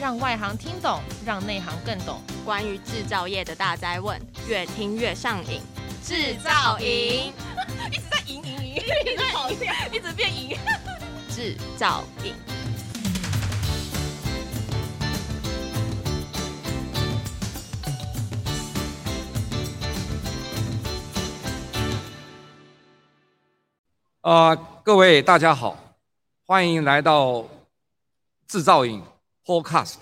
让外行听懂，让内行更懂。关于制造业的大灾问，越听越上瘾。制造营 一直在赢赢赢，一直跑掉，一直变赢。制造营。啊、呃，各位大家好，欢迎来到制造营 Podcast。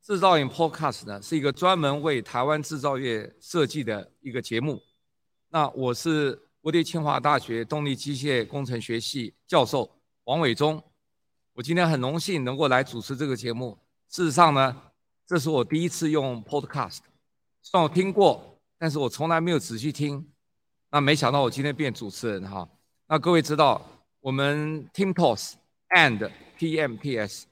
制造营 Podcast 呢是一个专门为台湾制造业设计的一个节目。那我是国立清华大学动力机械工程学系教授王伟忠。我今天很荣幸能够来主持这个节目。事实上呢，这是我第一次用 Podcast，虽然我听过，但是我从来没有仔细听。那没想到我今天变主持人哈。那各位知道，我们 TIMTOS and PMPs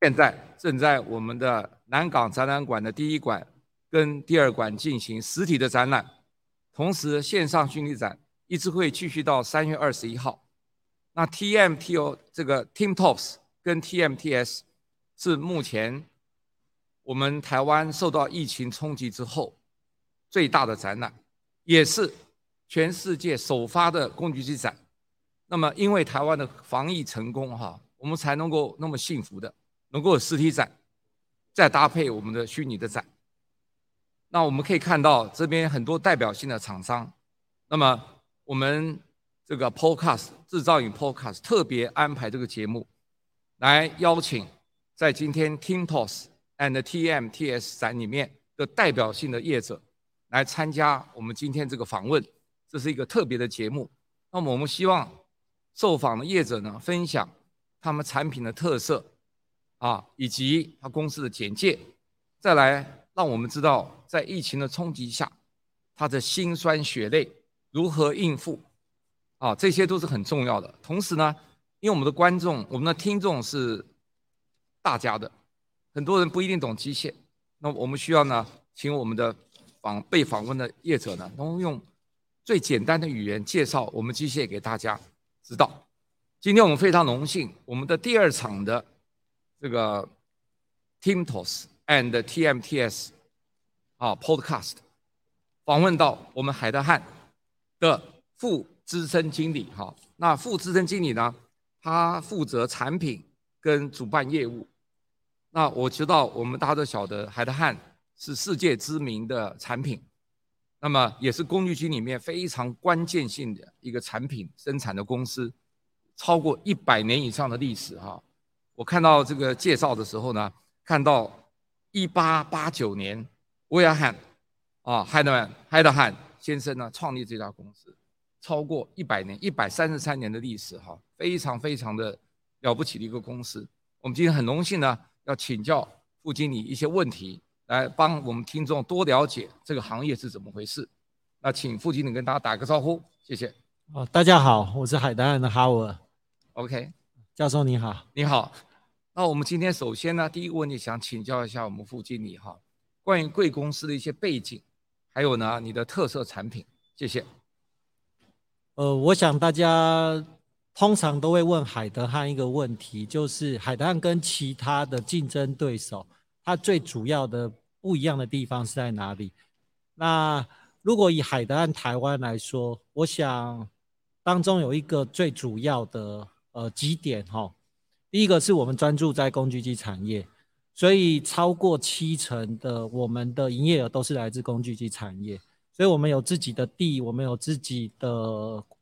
现在正在我们的南港展览馆的第一馆跟第二馆进行实体的展览，同时线上虚拟展一直会继续到三月二十一号。那 TMTO 这个 Team Tops 跟 TMTS 是目前我们台湾受到疫情冲击之后最大的展览，也是。全世界首发的工具机展，那么因为台湾的防疫成功哈，我们才能够那么幸福的能够有实体展，再搭配我们的虚拟的展。那我们可以看到这边很多代表性的厂商，那么我们这个 Podcast 制造营 Podcast 特别安排这个节目，来邀请在今天 TIMTOS and TMTS 展里面的代表性的业者来参加我们今天这个访问。这是一个特别的节目，那么我们希望受访的业者呢，分享他们产品的特色啊，以及他公司的简介，再来让我们知道在疫情的冲击下，他的辛酸血泪如何应付啊，这些都是很重要的。同时呢，因为我们的观众、我们的听众是大家的，很多人不一定懂机械，那我们需要呢，请我们的访被访问的业者呢，能用。最简单的语言介绍我们机械给大家知道。今天我们非常荣幸，我们的第二场的这个 TIMTOS and TMTS 啊 Podcast 访问到我们海德汉的副资深经理哈。那副资深经理呢，他负责产品跟主办业务。那我知道我们大家都晓得海德汉是世界知名的产品。那么也是工具机里面非常关键性的一个产品生产的公司，超过一百年以上的历史哈。我看到这个介绍的时候呢，看到一八八九年，威尔汉啊，海德曼海德汉先生呢创立这家公司，超过一百年，一百三十三年的历史哈，非常非常的了不起的一个公司。我们今天很荣幸呢，要请教副经理一些问题。来帮我们听众多了解这个行业是怎么回事。那请副经理跟大家打个招呼，谢谢。哦，大家好，我是海德汉的哈尔。OK，教授你好，你好。那我们今天首先呢，第一个问题想请教一下我们副经理哈，关于贵公司的一些背景，还有呢你的特色产品，谢谢。呃，我想大家通常都会问海德汉一个问题，就是海德汉跟其他的竞争对手。它最主要的不一样的地方是在哪里？那如果以海德汉台湾来说，我想当中有一个最主要的呃几点哈。第一个是我们专注在工具机产业，所以超过七成的我们的营业额都是来自工具机产业，所以我们有自己的地，我们有自己的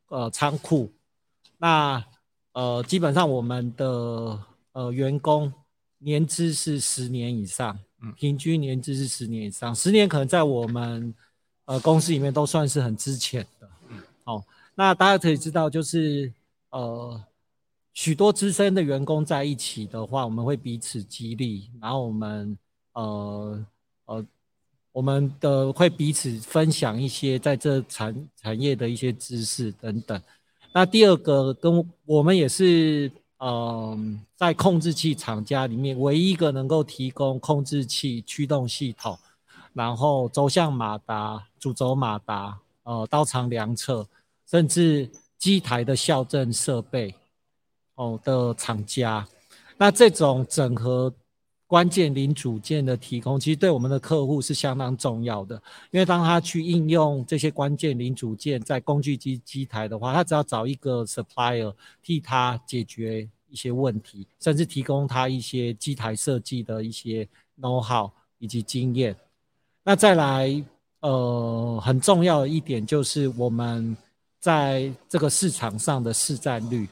呃仓库。那呃基本上我们的呃员工。年资是十年以上，平均年资是十年以上，十年可能在我们呃公司里面都算是很值钱的。好、哦，那大家可以知道，就是呃许多资深的员工在一起的话，我们会彼此激励，然后我们呃呃我们的会彼此分享一些在这产产业的一些知识等等。那第二个跟我们也是。嗯，在控制器厂家里面，唯一一个能够提供控制器驱动系统，然后轴向马达、主轴马达、呃刀长量测，甚至机台的校正设备哦的厂家，那这种整合关键零组件的提供，其实对我们的客户是相当重要的。因为当他去应用这些关键零组件在工具机机台的话，他只要找一个 supplier 替他解决一些问题，甚至提供他一些机台设计的一些 know how 以及经验。那再来，呃，很重要的一点就是我们在这个市场上的市占率。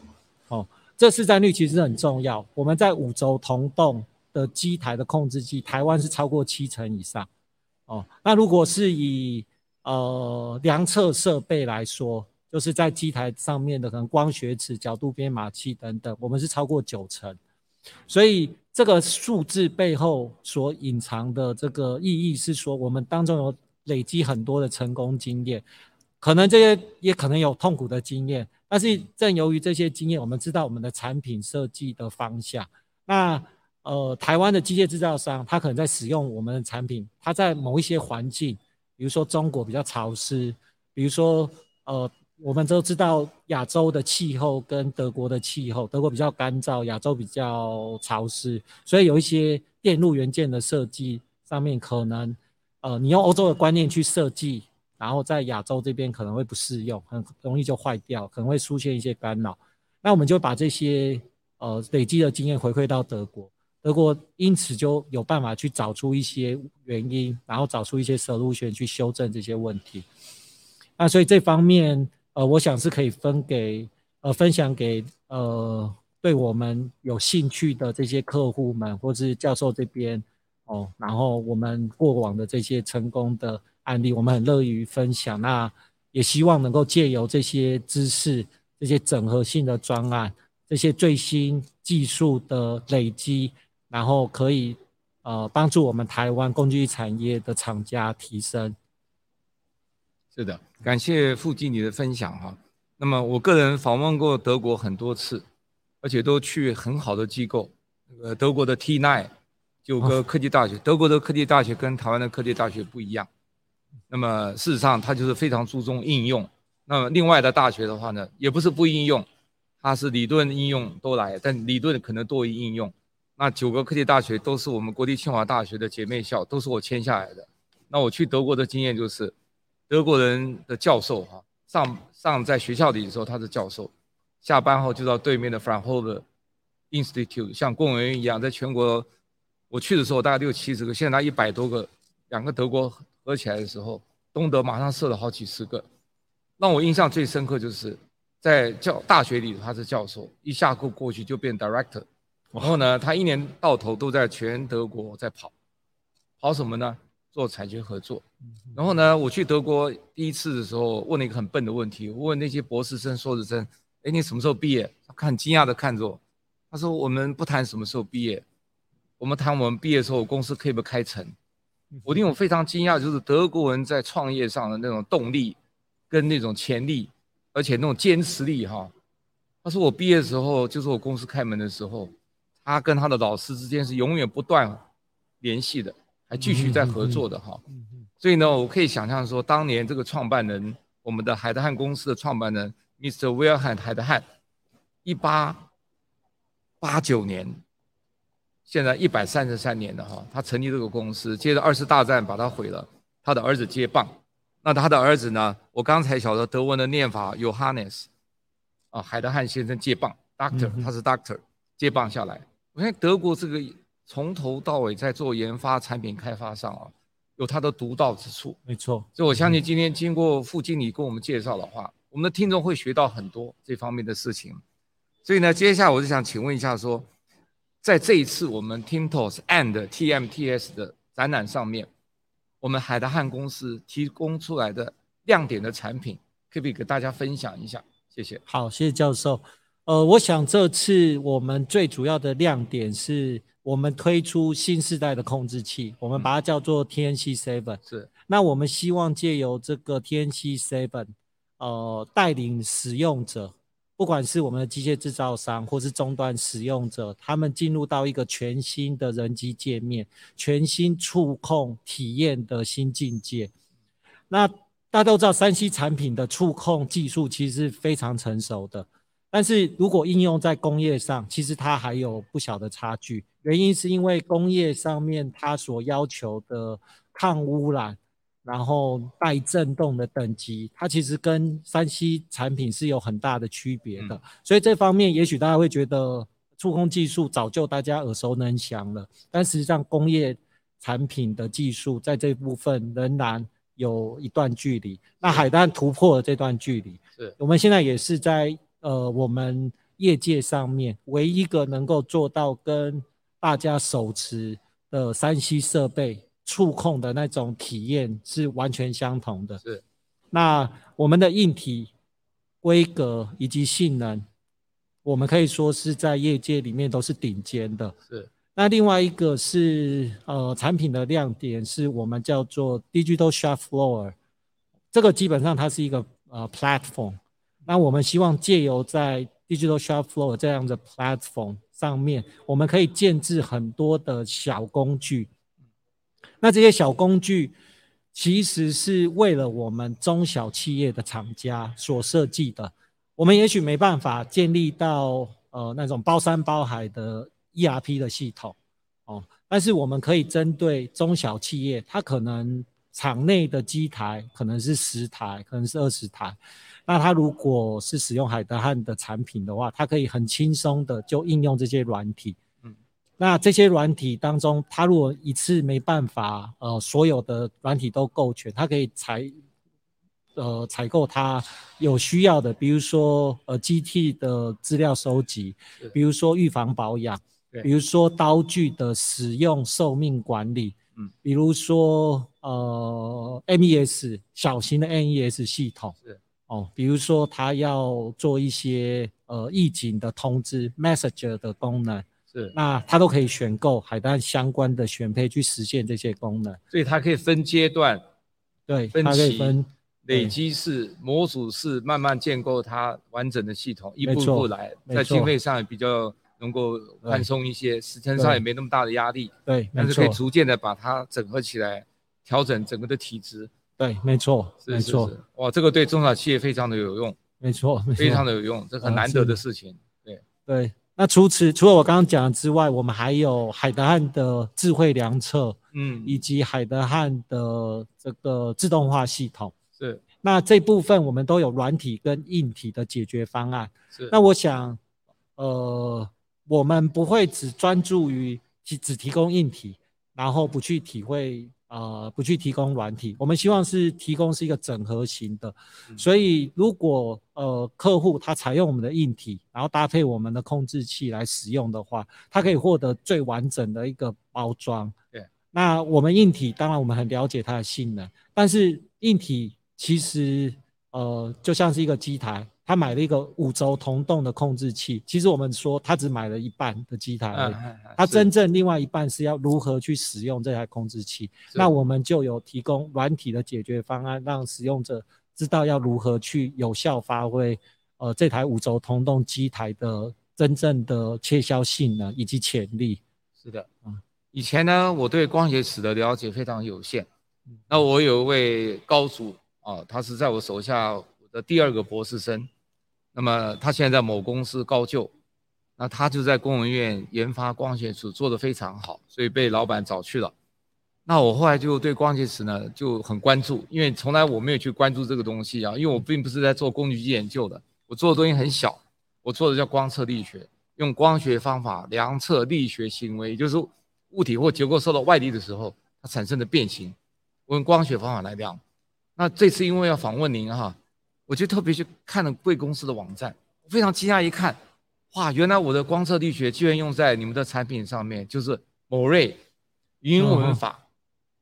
这市占率其实很重要。我们在五轴同栋的机台的控制器，台湾是超过七成以上。哦，那如果是以呃量测设备来说，就是在机台上面的可能光学尺、角度编码器等等，我们是超过九成。所以这个数字背后所隐藏的这个意义是说，我们当中有累积很多的成功经验，可能这些也可能有痛苦的经验，但是正由于这些经验，我们知道我们的产品设计的方向。那呃，台湾的机械制造商，他可能在使用我们的产品，他在某一些环境，比如说中国比较潮湿，比如说呃，我们都知道亚洲的气候跟德国的气候，德国比较干燥，亚洲比较潮湿，所以有一些电路元件的设计上面，可能呃，你用欧洲的观念去设计，然后在亚洲这边可能会不适用，很容易就坏掉，可能会出现一些干扰。那我们就把这些呃累积的经验回馈到德国。德国因此就有办法去找出一些原因，然后找出一些 solution 去修正这些问题。那所以这方面，呃，我想是可以分给呃分享给呃对我们有兴趣的这些客户们，或是教授这边哦。然后我们过往的这些成功的案例，我们很乐于分享。那也希望能够借由这些知识、这些整合性的专案、这些最新技术的累积。然后可以，呃，帮助我们台湾工具产业的厂家提升。是的，感谢副经理的分享哈。那么我个人访问过德国很多次，而且都去很好的机构，那个德国的 T9 九个科技大学，德国的科技大学跟台湾的科技大学不一样。那么事实上，它就是非常注重应用。那么另外的大学的话呢，也不是不应用，它是理论应用都来，但理论可能多于应用。那九个科技大学都是我们国立清华大学的姐妹校，都是我签下来的。那我去德国的经验就是，德国人的教授哈，上上在学校里的时候他是教授，下班后就到对面的 Fraunhofer Institute，像公务员一样，在全国我去的时候大概六七十个，现在一百多个，两个德国合起来的时候，东德马上设了好几十个。让我印象最深刻就是在教大学里他是教授，一下课过去就变 director。然后呢，他一年到头都在全德国在跑，跑什么呢？做产学合作。然后呢，我去德国第一次的时候，问了一个很笨的问题，我问那些博士生、硕士生：“哎，你什么时候毕业？”他很惊讶的看着我，他说：“我们不谈什么时候毕业，我们谈我们毕业的时候公司可以不开成。”我令我非常惊讶，就是德国人在创业上的那种动力跟那种潜力，而且那种坚持力哈。他说：“我毕业的时候就是我公司开门的时候。”他跟他的老师之间是永远不断联系的，还继续在合作的哈。所以呢，我可以想象说，当年这个创办人，我们的海德汉公司的创办人，Mr. Wilhelm 海德汉，一八八九年，现在一百三十三年了哈。他成立这个公司，接着二次大战把他毁了，他的儿子接棒。那他的儿子呢？我刚才晓得德文的念法，Johannes 啊，海德汉先生接棒，Doctor，他是 Doctor，接棒下来。我看德国这个从头到尾在做研发、产品开发上啊，有它的独到之处。没错，所以我相信今天经过副经理跟我们介绍的话，我们的听众会学到很多这方面的事情。所以呢，接下来我就想请问一下，说在这一次我们 Timtos and TMTS 的展览上面，我们海德汉公司提供出来的亮点的产品，可不可以给大家分享一下？谢谢。好，谢谢教授。呃，我想这次我们最主要的亮点是我们推出新时代的控制器，我们把它叫做 TNC Seven。是，那我们希望借由这个 TNC Seven，呃，带领使用者，不管是我们的机械制造商或是终端使用者，他们进入到一个全新的人机界面、全新触控体验的新境界。那大家都知道三 C 产品的触控技术其实是非常成熟的。但是如果应用在工业上，其实它还有不小的差距。原因是因为工业上面它所要求的抗污染，然后带震动的等级，它其实跟三 C 产品是有很大的区别的。嗯、所以这方面，也许大家会觉得触控技术早就大家耳熟能详了，但实际上工业产品的技术在这部分仍然有一段距离。那海丹突破了这段距离，是我们现在也是在呃我们业界上面唯一一个能够做到跟大家手持的三 C 设备触控的那种体验是完全相同的。是，那我们的硬体规格以及性能，我们可以说是在业界里面都是顶尖的。是，那另外一个是呃产品的亮点，是我们叫做 Digital Shop Floor，这个基本上它是一个呃 platform。那我们希望借由在 Digital Shop Floor 这样的 platform。上面我们可以建置很多的小工具，那这些小工具其实是为了我们中小企业的厂家所设计的。我们也许没办法建立到呃那种包山包海的 ERP 的系统哦，但是我们可以针对中小企业，它可能厂内的机台可能是十台，可能是二十台。那它如果是使用海德汉的产品的话，它可以很轻松的就应用这些软体。嗯，那这些软体当中，它如果一次没办法，呃，所有的软体都够全，它可以采，呃，采购它有需要的，比如说呃机器的资料收集，比如说预防保养，比如说刀具的使用寿命管理，嗯，比如说呃 MES 小型的 MES 系统。哦，比如说它要做一些呃预警的通知，Messenger 的功能，是，那它都可以选购海德相关的选配去实现这些功能。所以它可以分阶段，对，分它可以分累积式、模组式，慢慢建构它完整的系统，一步一步来，在经费上也比较能够宽松一些，时间上也没那么大的压力。对，但是可以逐渐的把它整合起来，调整整个的体质。对，没错，没错，哇，这个对中小企业非常的有用，没错，非常的有用，这很难得的事情。对对，那除此除了我刚刚讲的之外，我们还有海德汉的智慧量测，嗯，以及海德汉的这个自动化系统。是，那这部分我们都有软体跟硬体的解决方案。是，那我想，呃，我们不会只专注于只只提供硬体，然后不去体会。呃，不去提供软体，我们希望是提供是一个整合型的。嗯、所以，如果呃客户他采用我们的硬体，然后搭配我们的控制器来使用的话，他可以获得最完整的一个包装。对，那我们硬体当然我们很了解它的性能，但是硬体其实呃就像是一个机台。他买了一个五轴同动的控制器，其实我们说他只买了一半的机台而已，他真正另外一半是要如何去使用这台控制器。那我们就有提供软体的解决方案，让使用者知道要如何去有效发挥呃这台五轴同动机台的真正的切削性能以及潜力。是的，嗯，以前呢我对光学尺的了解非常有限，那我有一位高祖啊，他是在我手下。的第二个博士生，那么他现在在某公司高就，那他就在工研院研发光学齿做得非常好，所以被老板找去了。那我后来就对光学齿呢就很关注，因为从来我没有去关注这个东西啊，因为我并不是在做工具机研究的，我做的东西很小，我做的叫光测力学，用光学方法量测力学行为，也就是物体或结构受到外力的时候它产生的变形，我用光学方法来量。那这次因为要访问您哈。我就特别去看了贵公司的网站，我非常惊讶，一看，哇，原来我的光测力学居然用在你们的产品上面，就是某瑞云纹法、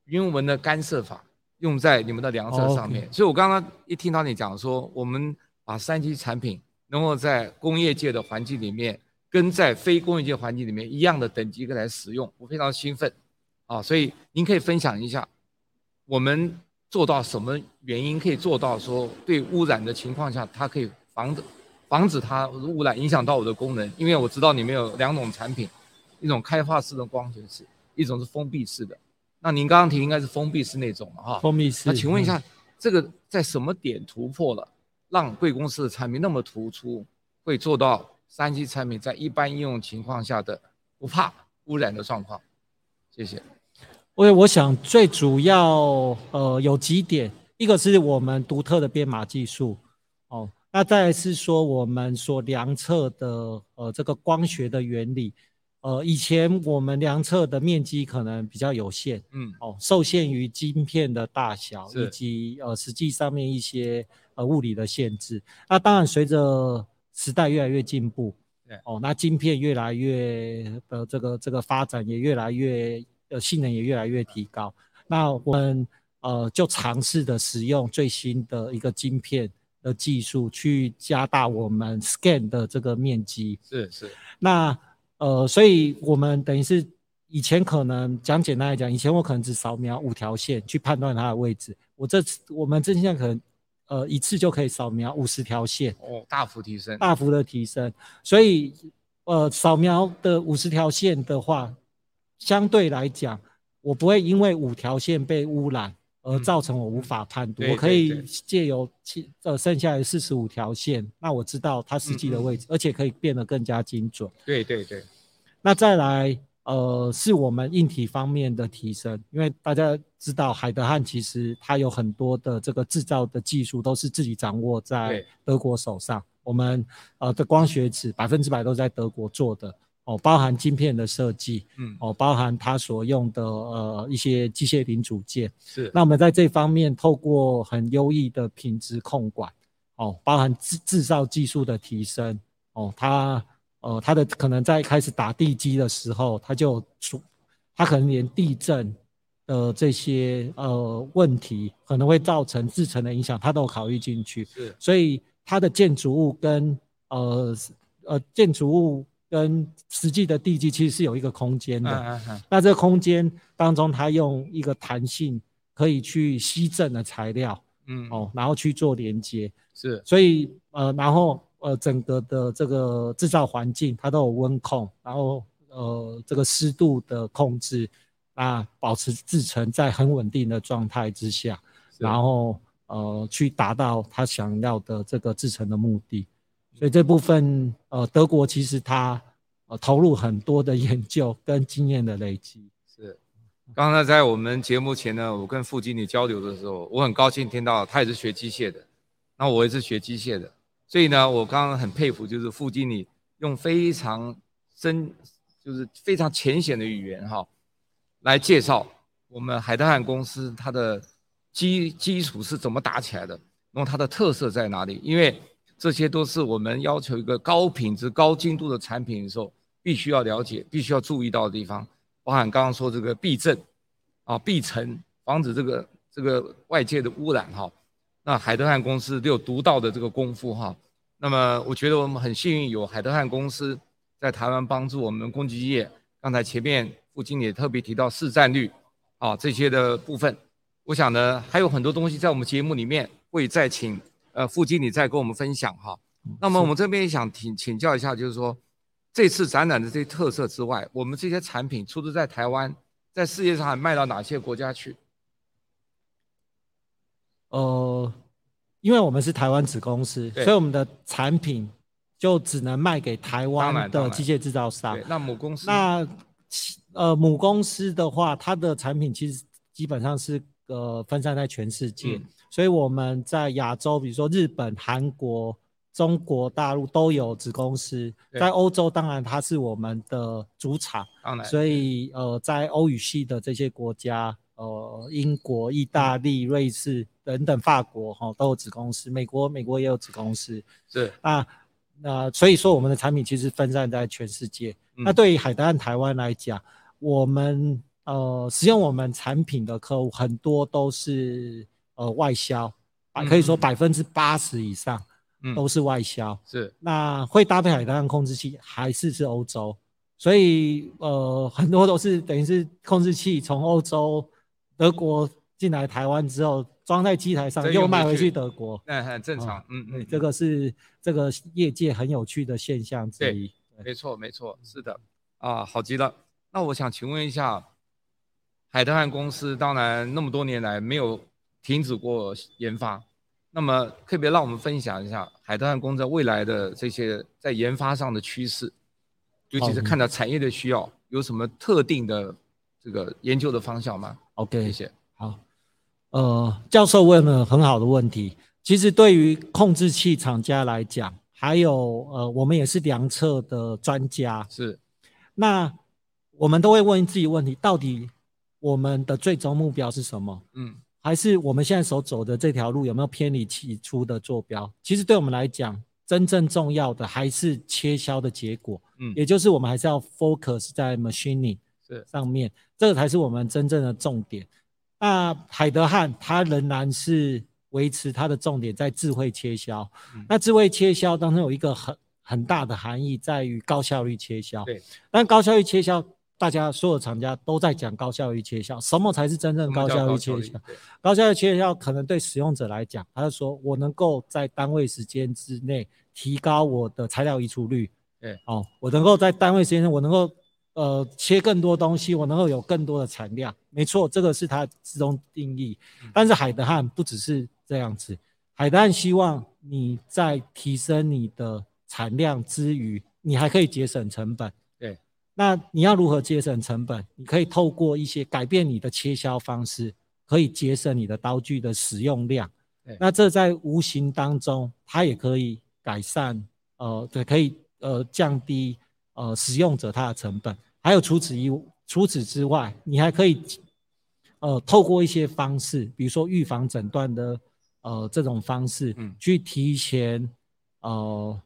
云纹的干涉法用在你们的量测上面。所以我刚刚一听到你讲说，我们把 3C 产品能够在工业界的环境里面，跟在非工业界环境里面一样的等级来使用，我非常兴奋啊！所以您可以分享一下我们。做到什么原因可以做到说对污染的情况下，它可以防止防止它污染影响到我的功能？因为我知道你们有两种产品，一种开放式的光学式，一种是封闭式的。那您刚刚提应该是封闭式那种了哈。封闭式。那请问一下，嗯、这个在什么点突破了，让贵公司的产品那么突出？会做到三 c 产品在一般应用情况下的不怕污染的状况？谢谢。我我想最主要呃有几点，一个是我们独特的编码技术哦，那再来是说我们所量测的呃这个光学的原理。呃，以前我们量测的面积可能比较有限，嗯，哦，受限于晶片的大小以及呃实际上面一些呃物理的限制。那当然，随着时代越来越进步，对，哦，那晶片越来越的这个这个发展也越来越呃性能也越来越提高。那我们呃就尝试的使用最新的一个晶片的技术去加大我们 scan 的这个面积，是是，那。呃，所以我们等于是以前可能讲简单来讲，以前我可能只扫描五条线去判断它的位置，我这次我们这现在可能呃一次就可以扫描五十条线，哦，大幅提升，大幅的提升。所以呃，扫描的五十条线的话，相对来讲，我不会因为五条线被污染。而造成我无法判读，嗯、我可以借由七呃剩下的四十五条线，那我知道它实际的位置，而且可以变得更加精准。对对对。那再来呃是我们硬体方面的提升，因为大家知道海德汉其实它有很多的这个制造的技术都是自己掌握在德国手上，我们呃的光学纸百分之百都在德国做的。哦，包含晶片的设计，嗯，哦，包含它所用的呃一些机械零组件，是。那我们在这方面透过很优异的品质控管，哦，包含制制造技术的提升，哦，它呃它的可能在开始打地基的时候，它就出，它可能连地震的这些呃问题可能会造成制成的影响，它都考虑进去。是。所以它的建筑物跟呃呃建筑物。跟实际的地基其实是有一个空间的，嗯嗯嗯、那这个空间当中，它用一个弹性可以去吸震的材料，嗯，哦，然后去做连接，是，所以呃，然后呃，整个的这个制造环境它都有温控，然后呃，这个湿度的控制啊，保持制成在很稳定的状态之下，然后呃，去达到他想要的这个制成的目的。所以这部分，呃，德国其实它呃投入很多的研究跟经验的累积。是，刚才在我们节目前呢，我跟副经理交流的时候，我很高兴听到他也是学机械的，那我也是学机械的，所以呢，我刚刚很佩服，就是副经理用非常深，就是非常浅显的语言哈，来介绍我们海德汉公司它的基基础是怎么打起来的，那么它的特色在哪里？因为这些都是我们要求一个高品质、高精度的产品的时候，必须要了解、必须要注意到的地方，包含刚刚说这个避震啊、避尘，防止这个这个外界的污染哈。那海德汉公司都有独到的这个功夫哈。那么我觉得我们很幸运有海德汉公司在台湾帮助我们攻击业。刚才前面副经理也特别提到市占率啊这些的部分，我想呢还有很多东西在我们节目里面会再请。呃，副经理再跟我们分享哈。那么我们这边也想请请教一下，就是说这次展览的这些特色之外，我们这些产品除了在台湾，在世界上还卖到哪些国家去？呃，因为我们是台湾子公司，所以我们的产品就只能卖给台湾的机械制造商。那母公司？那呃母公司的话，它的产品其实基本上是呃分散在全世界。嗯所以我们在亚洲，比如说日本、韩国、中国大陆都有子公司。在欧洲，当然它是我们的主场。当然。所以呃，在欧语系的这些国家，呃，英国、意大利、瑞士等等，法国哈都有子公司。美国，美国也有子公司。是。那那所以说，我们的产品其实分散在全世界。嗯、那对于海德汉台湾来讲，我们呃使用我们产品的客户很多都是。呃，外销，可以说百分之八十以上，都是外销。是，那会搭配海德汉控制器，还是是欧洲，所以呃，很多都是等于是控制器从欧洲、德国进来台湾之后，装在机台上，又卖回去德国。嗯，很正常。嗯嗯，这个是这个业界很有趣的现象之一。没错没错，是的。啊，好极了。那我想请问一下，海德汉公司当然那么多年来没有。停止过研发，那么特别让我们分享一下海德汉公司未来的这些在研发上的趋势，尤其是看到产业的需要，有什么特定的这个研究的方向吗？OK，谢谢。好，呃，教授问了很好的问题。其实对于控制器厂家来讲，还有呃，我们也是量测的专家，是。那我们都会问自己问题：到底我们的最终目标是什么？嗯，还是我们现在所走的这条路有没有偏离起初的坐标？其实对我们来讲，真正重要的还是切削的结果。嗯，也就是我们还是要 focus 在 machining 上面，这个才是我们真正的重点。那海德汉它仍然是。维持它的重点在智慧切削，嗯、那智慧切削当中有一个很很大的含义，在于高效率切削。对，但高效率切削，大家所有厂家都在讲高效率切削，什么才是真正高效率切削？高效率切削可能对使用者来讲，他就说我能够在单位时间之内提高我的材料移除率。对，哦，我能够在单位时间内，我能够。呃，切更多东西，我能够有更多的产量，没错，这个是它自动定义。但是海德汉不只是这样子，海德汉希望你在提升你的产量之余，你还可以节省成本。对，那你要如何节省成本？你可以透过一些改变你的切削方式，可以节省你的刀具的使用量。对，那这在无形当中，它也可以改善，呃，对，可以呃降低。呃，使用者他的成本，还有除此以除此之外，你还可以呃透过一些方式，比如说预防诊断的呃这种方式，嗯，去提前呃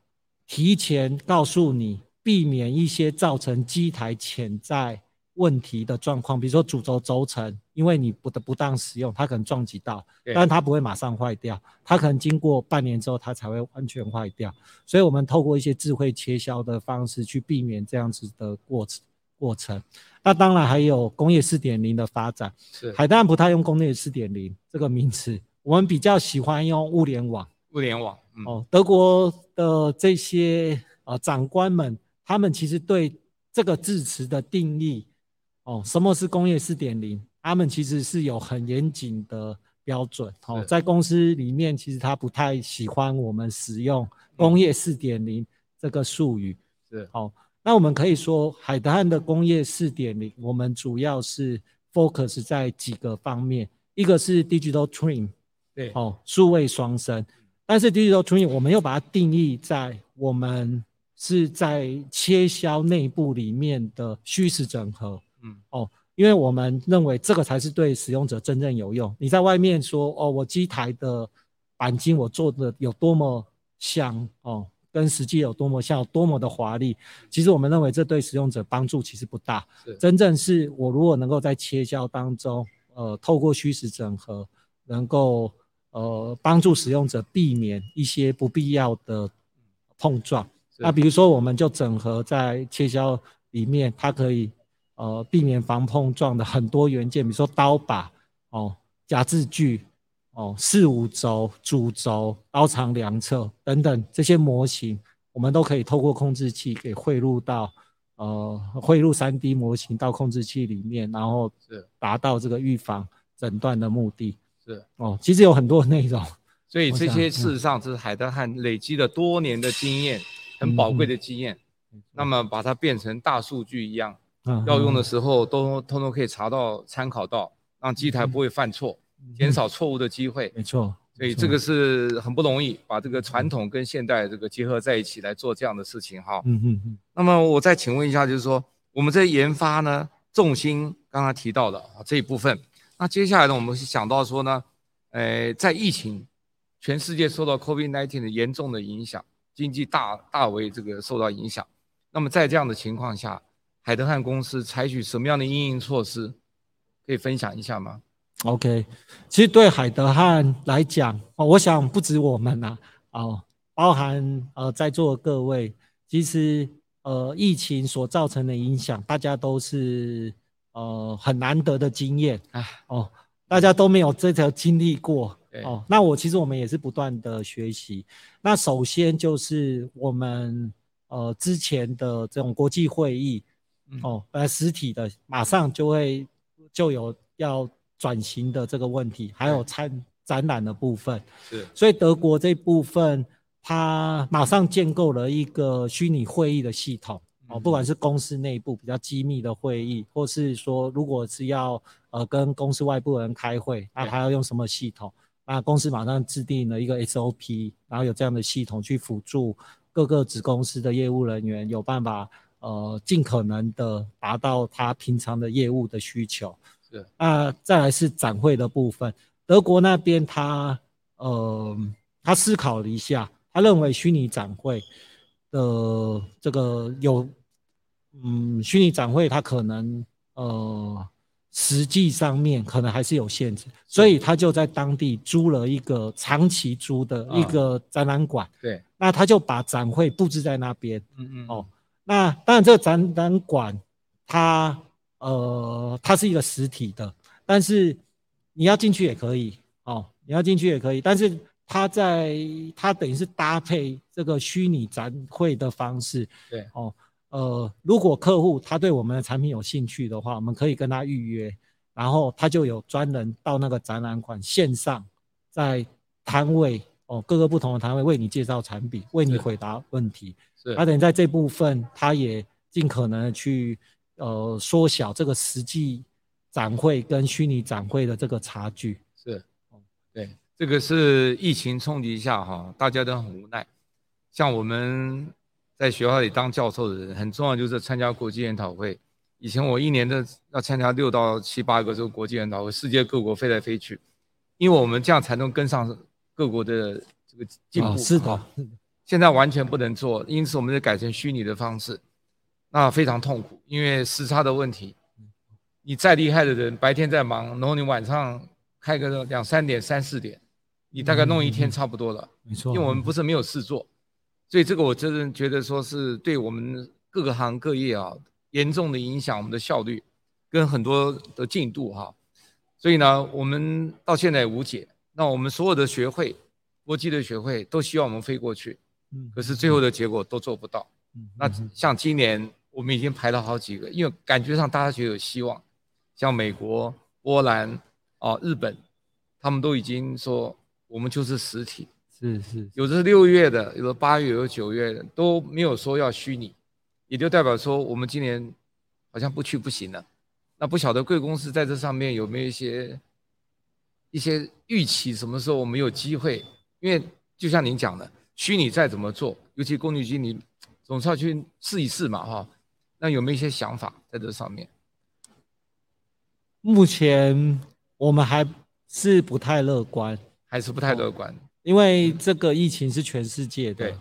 提前告诉你，避免一些造成机台潜在问题的状况，比如说主轴轴承，因为你不得不当使用，它可能撞击到，但它不会马上坏掉，它可能经过半年之后，它才会完全坏掉。所以我们透过一些智慧切削的方式去避免这样子的过程过程。那当然还有工业四点零的发展，是海德汉不太用工业四点零这个名词，我们比较喜欢用物联网。物联网，嗯、哦，德国的这些呃长官们，他们其实对这个字词的定义。哦，什么是工业四点零？他们其实是有很严谨的标准。哦，在公司里面，其实他不太喜欢我们使用工业四点零这个术语。是，好，那我们可以说，海德汉的工业四点零，我们主要是 focus 在几个方面，一个是 digital twin，对，哦，数位双生。但是 digital twin，我们又把它定义在我们是在切削内部里面的虚实整合。嗯哦，因为我们认为这个才是对使用者真正有用。你在外面说哦，我机台的钣金我做的有多么像哦，跟实际有多么像，有多么的华丽，其实我们认为这对使用者帮助其实不大。是真正是我如果能够在切削当中，呃，透过虚实整合，能够呃帮助使用者避免一些不必要的碰撞。那比如说，我们就整合在切削里面，它可以。呃，避免防碰撞的很多元件，比如说刀把、哦，夹治具、哦，四五轴、主轴、刀长量测等等这些模型，我们都可以透过控制器给汇入到，呃，汇入 3D 模型到控制器里面，然后是达到这个预防诊断的目的。是哦，其实有很多内容，所以这些事实上这是海德汉累积了多年的经验，很宝贵的经验。嗯、那么把它变成大数据一样。要用的时候都通通可以查到、参考到，让机台不会犯错，减少错误的机会。没错，所以这个是很不容易，把这个传统跟现代这个结合在一起来做这样的事情哈。嗯嗯嗯。那么我再请问一下，就是说我们在研发呢，重心刚刚提到的啊这一部分，那接下来呢，我们是想到说呢，呃，在疫情，全世界受到 COVID-19 的严重的影响，经济大大为这个受到影响，那么在这样的情况下。海德汉公司采取什么样的因应措施，可以分享一下吗？OK，其实对海德汉来讲，哦，我想不止我们呐，哦，包含呃在座的各位，其实呃疫情所造成的影响，大家都是呃很难得的经验啊，哦，大家都没有这条经历过哦。那我其实我们也是不断的学习。那首先就是我们呃之前的这种国际会议。哦，呃实体的马上就会就有要转型的这个问题，还有参展览的部分。是，所以德国这部分，他马上建构了一个虚拟会议的系统哦，不管是公司内部比较机密的会议，或是说如果是要呃跟公司外部人开会，那他要用什么系统？那公司马上制定了一个 SOP，然后有这样的系统去辅助各个子公司的业务人员有办法呃尽可能的达到他平常的业务的需求。是。那再来是展会的部分，德国那边他呃他思考了一下，他认为虚拟展会的这个有嗯虚拟展会它可能呃。实际上面可能还是有限制，所以他就在当地租了一个长期租的一个展览馆。对，那他就把展会布置在那边。嗯嗯。哦，那当然这个展览馆它呃它是一个实体的，但是你要进去也可以。哦，你要进去也可以，但是它在它等于是搭配这个虚拟展会的方式。对。哦。呃，如果客户他对我们的产品有兴趣的话，我们可以跟他预约，然后他就有专人到那个展览馆线上，在摊位哦，各个不同的摊位为你介绍产品，为你回答问题。是，他等于在这部分，他也尽可能的去呃缩小这个实际展会跟虚拟展会的这个差距。是，对，这个是疫情冲击下哈，大家都很无奈，像我们。在学校里当教授的人很重要，就是参加国际研讨会。以前我一年的要参加六到七八个这个国际研讨会，世界各国飞来飞去，因为我们这样才能跟上各国的这个进步。哦，是的，现在完全不能做，因此我们就改成虚拟的方式，那非常痛苦，因为时差的问题。你再厉害的人，白天在忙，然后你晚上开个两三点、三四点，你大概弄一天差不多了。嗯，没错，因为我们不是没有事做。所以这个我真的觉得说是对我们各个行各业啊，严重的影响我们的效率跟很多的进度哈。所以呢，我们到现在无解。那我们所有的学会，国际的学会都希望我们飞过去，可是最后的结果都做不到。那像今年我们已经排了好几个，因为感觉上大家觉得有希望，像美国、波兰啊、日本，他们都已经说我们就是实体。是是，有的是六月的，有的八月，有的九月的，都没有说要虚拟，也就代表说我们今年好像不去不行了。那不晓得贵公司在这上面有没有一些一些预期，什么时候我们有机会？因为就像您讲的，虚拟再怎么做，尤其工具机，你总是要去试一试嘛，哈。那有没有一些想法在这上面？目前我们还是不太乐观，还是不太乐观。因为这个疫情是全世界的，对，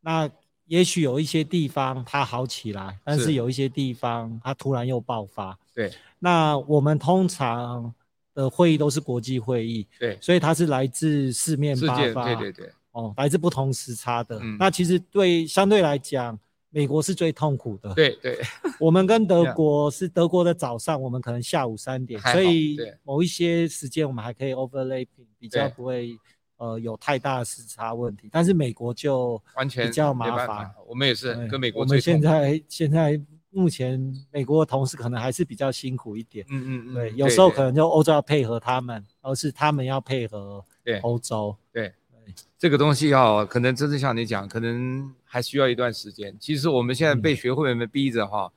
那也许有一些地方它好起来，但是有一些地方它突然又爆发。对，那我们通常的会议都是国际会议，对，所以它是来自四面八方，对对对，哦，来自不同时差的。嗯，那其实对相对来讲，美国是最痛苦的。对对，我们跟德国是德国的早上，我们可能下午三点，所以某一些时间我们还可以 overlapping，比较不会。呃，有太大的时差问题，但是美国就完全比较麻烦。我们也是跟美国。我们现在现在目前美国的同事可能还是比较辛苦一点。嗯嗯嗯。对，有时候可能就欧洲要配合他们，而是他们要配合欧洲。对对，这个东西要可能真正像你讲，可能还需要一段时间。其实我们现在被学会员逼着哈，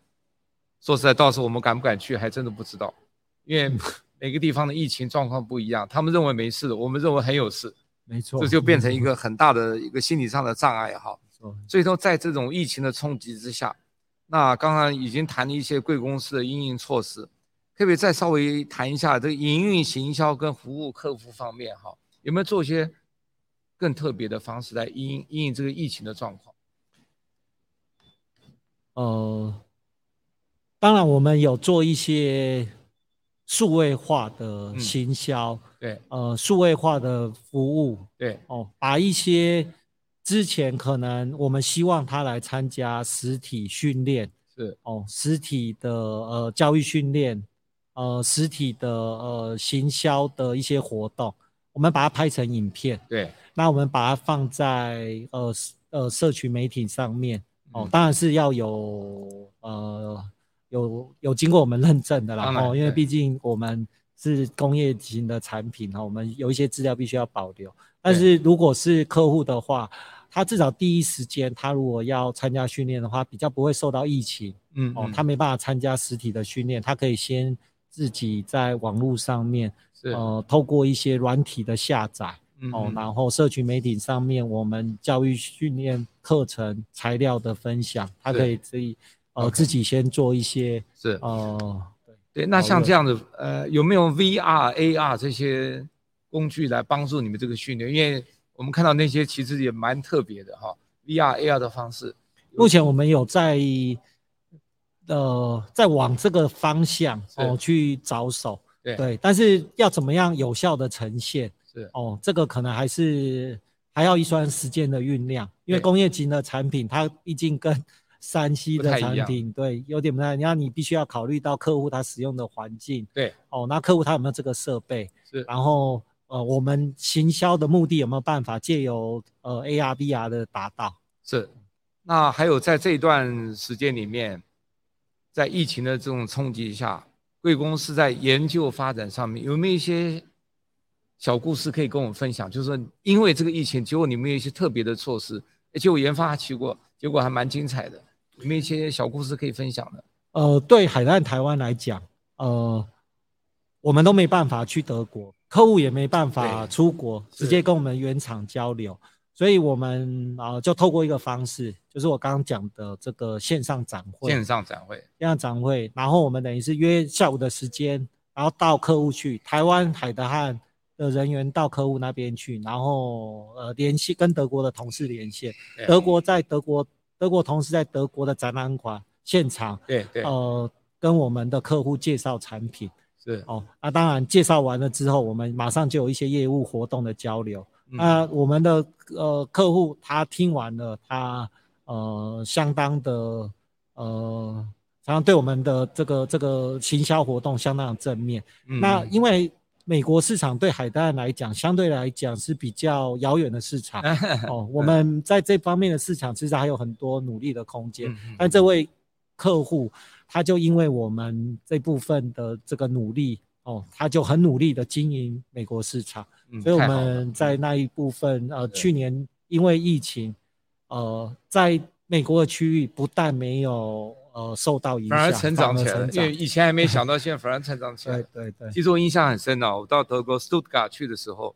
说实在，到时候我们敢不敢去，还真的不知道，因为每个地方的疫情状况不一样，他们认为没事的，我们认为很有事。没错，这就变成一个很大的一个心理上的障碍哈。所以说，在这种疫情的冲击之下，那刚刚已经谈了一些贵公司的因应措施，可不可以再稍微谈一下这个营运、行销跟服务客户方面哈？有没有做一些更特别的方式来应应应这个疫情的状况？呃，当然我们有做一些。数位化的行销，嗯，对，呃，数位化的服务，对，哦，把一些之前可能我们希望他来参加实体训练，是，哦，实体的呃教育训练，呃，实体的呃行销的一些活动，我们把它拍成影片，对，那我们把它放在呃呃社群媒体上面，哦，嗯，当然是要有呃。有有经过我们认证的啦，哦，因为毕竟我们是工业型的产品哈，我们有一些资料必须要保留。但是如果是客户的话，他至少第一时间，他如果要参加训练的话，比较不会受到疫情。嗯，哦，他没办法参加实体的训练，他可以先自己在网络上面，是呃，透过一些软体的下载，嗯，哦，然后社群媒体上面我们教育训练课程材料的分享，他可以自己呃自己先做一些是呃，对，那像这样的呃，有没有 VR、AR 这些工具来帮助你们这个训练？因为我们看到那些其实也蛮特别的哈，VR、AR 的方式。目前我们有在。呃，在往这个方向哦去着手，对对，但是要怎么样有效的呈现是哦，这个可能还是还要一段时间的酝酿，因为工业级的产品它毕竟跟 3C 的产品对有点不太一样，那你必须要考虑到客户他使用的环境，对哦，那客户他有没有这个设备是，然后呃我们行销的目的有没有办法借由呃 AR VR 的达到？是，那还有在这一段时间里面。在疫情的这种冲击下，贵公司在研究发展上面有没有一些小故事可以跟我们分享？就是说，因为这个疫情，结果你们有一些特别的措施，而且我研发去过，结果还蛮精彩的。有没有一些小故事可以分享的？呃，对海南台湾来讲，呃，我们都没办法去德国，客户也没办法出国，直接跟我们原厂交流。所以我们啊、呃，就透过一个方式，就是我刚刚讲的这个线上展会。线上展会，线上展会，然后我们等于是约下午的时间，然后到客户去，台湾海德汉的人员到客户那边去，然后呃联系跟德国的同事连线，德国在德国，德国同事在德国的展览馆现场，对对，呃跟我们的客户介绍产品，是。哦，那当然介绍完了之后，我们马上就有一些业务活动的交流。那、我们的呃客户他听完了，他呃相当的呃，常常对我们的这个这个行销活动相当的正面。嗯、那因为美国市场对海淡来讲，相对来讲是比较遥远的市场 哦。我们在这方面的市场其实还有很多努力的空间。嗯、但这位客户他就因为我们这部分的这个努力哦，他就很努力的经营美国市场。所以我们在那一部分，呃，去年因为疫情，呃，在美国的区域不但没有呃受到影响，反而成长起来了。因为以前还没 想到，现在反而成长起来。对对对。其实我印象很深哦，我到德国 Stuttgart 去的时候，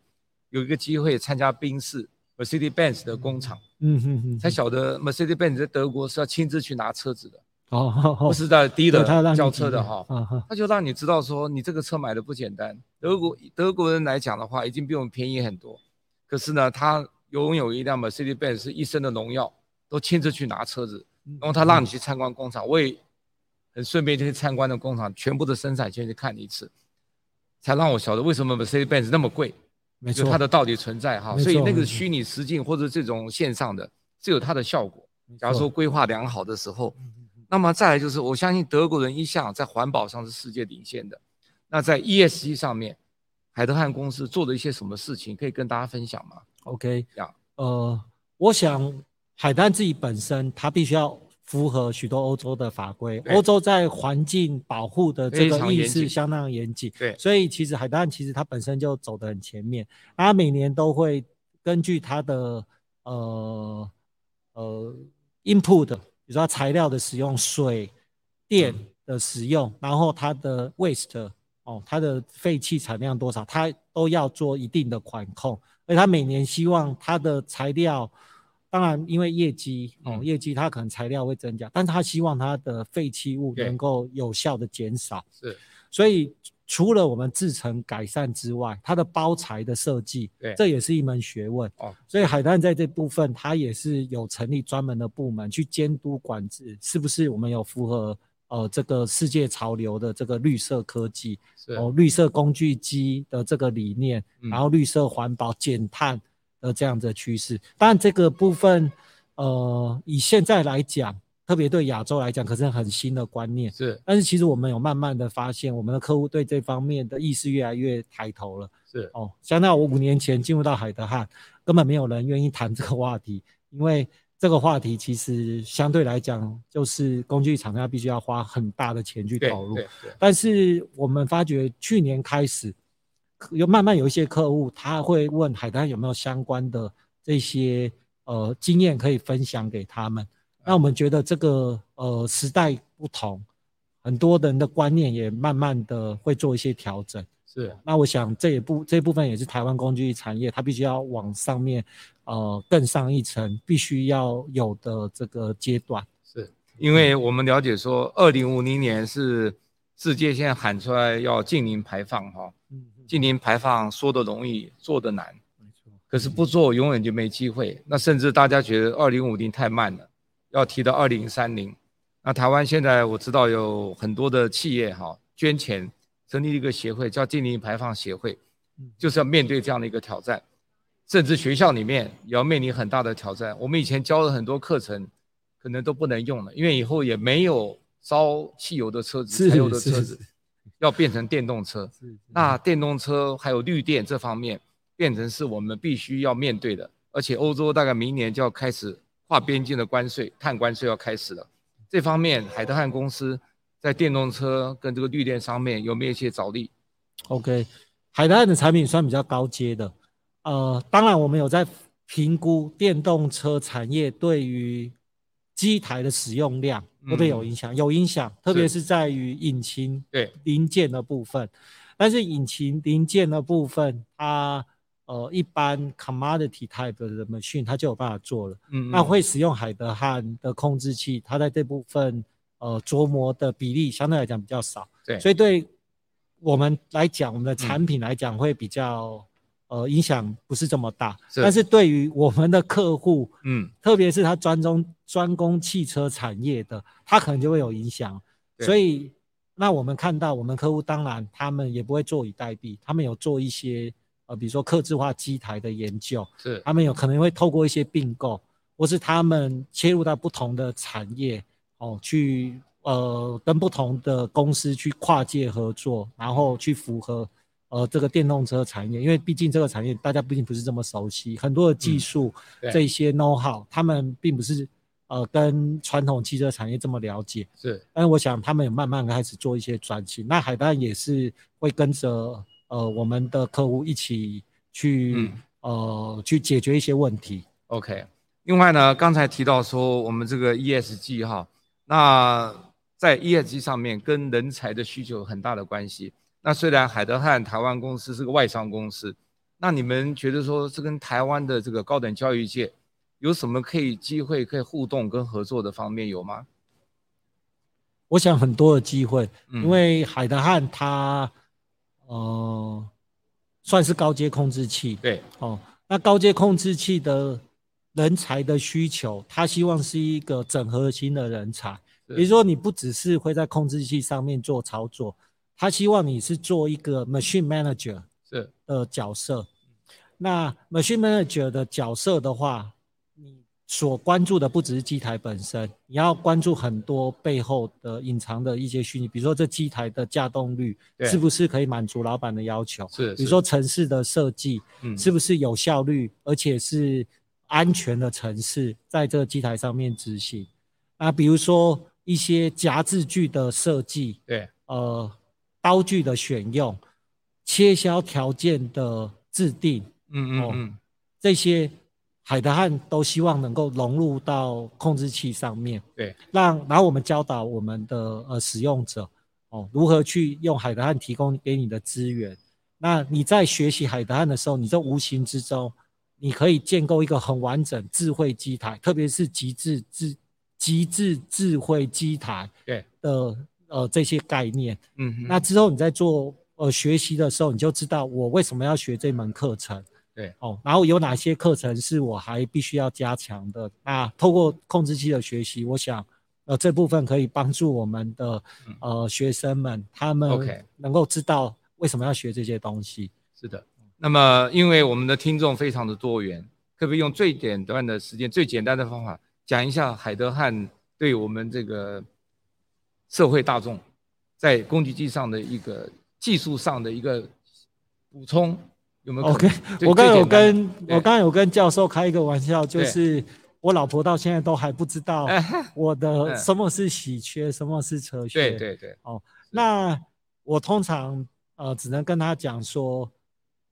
有一个机会参加宾士 Mercedes-Benz 的工厂，嗯哼哼，才晓得 Mercedes-Benz 在德国是要亲自去拿车子的。哦，不是在低的交车的哈，他就让你知道说，你这个车买的不简单。德国德国人来讲的话，已经比我们便宜很多。可是呢，他拥有一辆 Mercedes-Benz 是一生的荣耀，都亲自去拿车子。然后他让你去参观工厂，我也很顺便就去参观的工厂，全部的生产线去看一次，才让我晓得为什么 Mercedes-Benz 那么贵。没错，它的道理存在哈。所以那个虚拟实境或者这种线上的，是有它的效果。假如说规划良好的时候。那么再来就是，我相信德国人一向在环保上是世界领先的。那在 ESG 上面，海德汉公司做了一些什么事情，可以跟大家分享吗？OK，呀，呃，我想海淡自己本身，它必须要符合许多欧洲的法规。欧洲在环境保护的这个意识相当严谨，对，所以其实海淡其实它本身就走得很前面。它每年都会根据它的呃呃 input。比如说材料的使用、水电的使用，嗯、然后它的 waste 哦，它的废气产量多少，它都要做一定的管控。而它每年希望它的材料，当然因为业绩哦，业绩它可能材料会增加，但是它希望它的废弃物能够有效的减少。是，所以。除了我们制成改善之外，它的包材的设计，对，这也是一门学问。哦，所以海淡在这部分，它也是有成立专门的部门去监督管制，是不是我们有符合呃这个世界潮流的这个绿色科技，是哦，绿色工具机的这个理念，嗯、然后绿色环保减碳的这样的趋势。当然，这个部分呃，以现在来讲。特别对亚洲来讲，可是很新的观念。是，但是其实我们有慢慢的发现，我们的客户对这方面的意识越来越抬头了。是哦，相当于我五年前进入到海德汉，根本没有人愿意谈这个话题，因为这个话题其实相对来讲，就是工具厂家必须要花很大的钱去投入。但是我们发觉去年开始，有慢慢有一些客户他会问海滩有没有相关的这些。呃经验可以分享给他们。那我们觉得这个呃时代不同，很多人的观念也慢慢的会做一些调整。是，那我想这一部这一部分也是台湾工具产业，它必须要往上面，呃，更上一层，必须要有的这个阶段。是，因为我们了解说，二零五零年是世界现在喊出来要净零排放哈，嗯，净零排放说的容易，做的难。可是不做永远就没机会。那甚至大家觉得二零五零太慢了，要提到二零三零。那台湾现在我知道有很多的企业哈捐钱。成立一个协会，叫近零排放协会，就是要面对这样的一个挑战，甚至学校里面也要面临很大的挑战。我们以前教了很多课程，可能都不能用了，因为以后也没有烧汽油的车子、柴油的车子，要变成电动车。那电动车还有绿电这方面，变成是我们必须要面对的。而且欧洲大概明年就要开始跨边境的关税，碳关税要开始了。这方面，海德汉公司。在电动车跟这个绿电上面有没有一些着力？OK，海德汉的产品算比较高阶的，呃，当然我们有在评估电动车产业对于机台的使用量会不会有影响？嗯、有影响，特别是在于引擎对零件的部分。但是引擎零件的部分，它呃一般 commodity type 的 machine 它就有办法做了。嗯，嗯，那会使用海德汉的控制器，它在这部分。呃，琢磨的比例相对来讲比较少，对，所以对我们来讲，我们的产品来讲会比较、嗯、呃影响不是这么大，是，但是对于我们的客户，嗯，特别是他专中专攻汽车产业的，他可能就会有影响。所以，那我们看到我们客户，当然他们也不会坐以待毙，他们有做一些呃，比如说客制化机台的研究，是，他们有可能会透过一些并购，或是他们切入到不同的产业。哦，去呃跟不同的公司去跨界合作，然后去符合呃这个电动车产业，因为毕竟这个产业大家毕竟不是这么熟悉，很多的技术、嗯、这些 know how，他们并不是呃跟传统汽车产业这么了解。是，但是我想他们也慢慢开始做一些转型。那海德汉也是会跟着呃我们的客户一起去、嗯、呃去解决一些问题。OK，另外呢，刚才提到说我们这个 ESG 哈。那在 ESG 上面跟人才的需求有很大的关系。那虽然海德汉台湾公司是个外商公司，那你们觉得说这跟台湾的这个高等教育界有什么可以机会可以互动跟合作的方面有吗？我想很多的机会，因为海德汉它呃算是高阶控制器，对哦，那高阶控制器的。人才的需求，他希望是一个整合型的人才。比如说，你不只是会在控制器上面做操作，他希望你是做一个 machine manager 是的角色。那 machine manager 的角色的话，你所关注的不只是机台本身，你要关注很多背后的隐藏的一些虚拟，比如说这机台的架动率是不是可以满足老板的要求？是。比如说城市的设计，是不是有效率，而且是。安全的城市在这个机台上面执行，啊，比如说一些夹治具的设计，对，呃，刀具的选用，切削条件的制定，嗯嗯嗯，这些海德汉都希望能够融入到控制器上面，对，让然后我们教导我们的呃使用者，哦，如何去用海德汉提供给你的资源。那你在学习海德汉的时候，你在无形之中。你可以建构一个很完整智慧机台，特别是极致智极致智慧机台对的呃这些概念，嗯哼，那之后你在做呃学习的时候，你就知道我为什么要学这门课程，对哦，然后有哪些课程是我还必须要加强的。那透过控制器的学习，我想呃这部分可以帮助我们的呃学生们，他们能够知道为什么要学这些东西。是的。那么，因为我们的听众非常的多元，可不可以用最简短的时间、最简单的方法讲一下海德汉对我们这个社会大众在工具机上的一个技术上的一个补充？有没有？OK，我刚有跟我刚有跟教授开一个玩笑，就是我老婆到现在都还不知道 我的什么是喜缺，什么是车穴。对对对。哦，那我通常呃只能跟他讲说。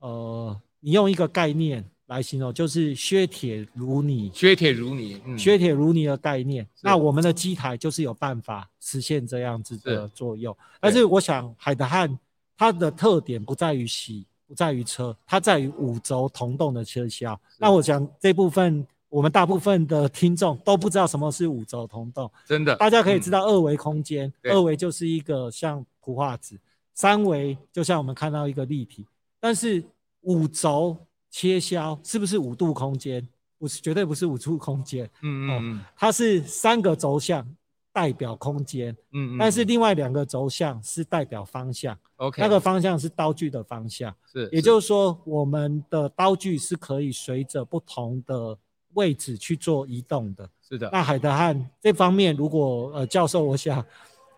呃，你用一个概念来形容，就是削铁如泥，削铁如泥，嗯、削铁如泥的概念。那我们的机台就是有办法实现这样子的作用。但是我想，海德汉它的特点不在于洗，不在于车，它在于五轴同动的车厢。那我想这部分，我们大部分的听众都不知道什么是五轴同动。真的，大家可以知道二维空间，嗯、二维就是一个像图画纸，三维就像我们看到一个立体，但是五轴。切削是不是五度空间？不是，绝对不是五度空间。嗯嗯嗯，它是三个轴向代表空间。嗯嗯，但是另外两个轴向是代表方向。OK，那个方向是刀具的方向。是，也就是说，我们的刀具是可以随着不同的位置去做移动的。是的。那海德汉这方面，如果呃教授，我想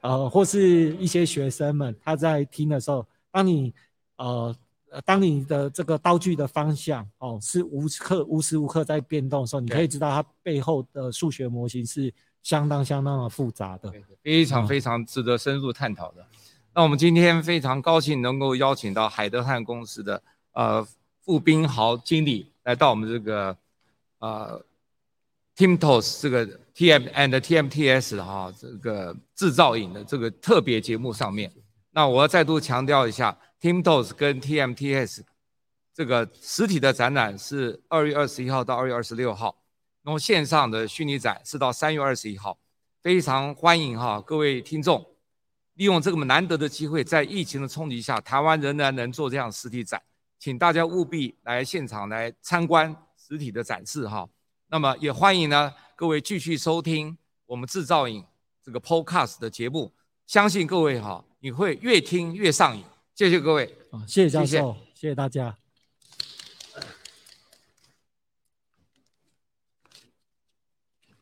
呃或是一些学生们他在听的时候，当你呃。呃，当你的这个刀具的方向哦是无刻无时无刻在变动的时候，你可以知道它背后的数学模型是相当相当的复杂的，非常非常值得深入探讨的。嗯、那我们今天非常高兴能够邀请到海德汉公司的呃傅斌豪经理来到我们这个呃 TIMTOS 这个 TM and TMTS 哈这个制造影的这个特别节目上面。那我要再度强调一下。TIMTOS 跟 TMTS 这个实体的展览是二月二十一号到二月二十六号，然后线上的虚拟展是到三月二十一号，非常欢迎哈各位听众利用这个难得的机会，在疫情的冲击下，台湾仍然能做这样实体展，请大家务必来现场来参观实体的展示哈。那么也欢迎呢各位继续收听我们制造影这个 Podcast 的节目，相信各位哈你会越听越上瘾。谢谢各位，谢谢教授，谢谢，谢谢大家。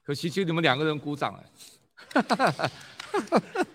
可惜就你们两个人鼓掌哎。